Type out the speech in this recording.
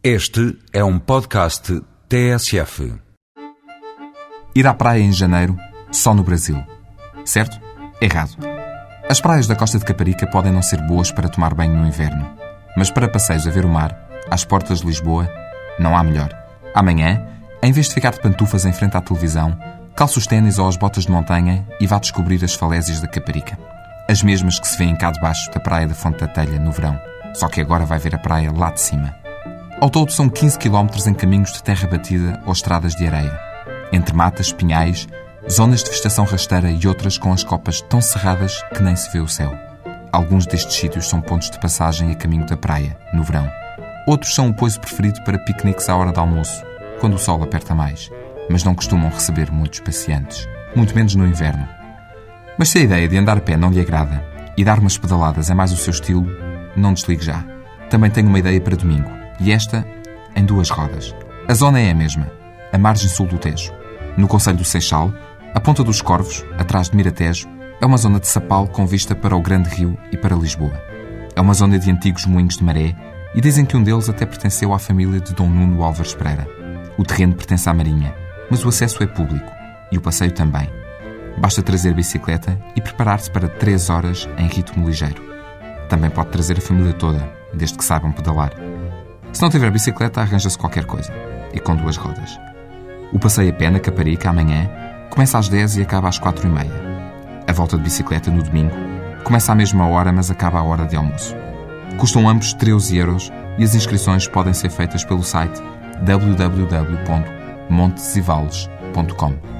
Este é um podcast TSF. Ir à praia em janeiro, só no Brasil. Certo? Errado. As praias da costa de Caparica podem não ser boas para tomar banho no inverno, mas para passeios a ver o mar, às portas de Lisboa, não há melhor. Amanhã, em vez de ficar de pantufas em frente à televisão, calça os ténis ou as botas de montanha e vá descobrir as falésias da Caparica. As mesmas que se vêem cá debaixo da praia da Fonte da Telha no verão, só que agora vai ver a praia lá de cima. Ao todo são 15 km em caminhos de terra batida ou estradas de areia, entre matas, pinhais, zonas de vegetação rasteira e outras com as copas tão cerradas que nem se vê o céu. Alguns destes sítios são pontos de passagem a caminho da praia, no verão. Outros são o poiso preferido para piqueniques à hora de almoço, quando o sol aperta mais, mas não costumam receber muitos pacientes, muito menos no inverno. Mas se a ideia de andar a pé não lhe agrada e dar umas pedaladas é mais o seu estilo, não desligue já. Também tenho uma ideia para domingo, e esta em duas rodas. A zona é a mesma, a margem sul do Tejo. No Conselho do Seixal, a Ponta dos Corvos, atrás de Miratejo, é uma zona de sapal com vista para o Grande Rio e para Lisboa. É uma zona de antigos moinhos de maré e dizem que um deles até pertenceu à família de Dom Nuno Álvares Pereira. O terreno pertence à Marinha, mas o acesso é público e o passeio também. Basta trazer bicicleta e preparar-se para 3 horas em ritmo ligeiro. Também pode trazer a família toda, desde que saibam pedalar. Se não tiver bicicleta, arranja-se qualquer coisa. E com duas rodas. O passeio a pé na Caparica amanhã começa às 10 e acaba às 4 e meia. A volta de bicicleta no domingo começa à mesma hora, mas acaba à hora de almoço. Custam ambos 13 euros e as inscrições podem ser feitas pelo site www.montesivales.com.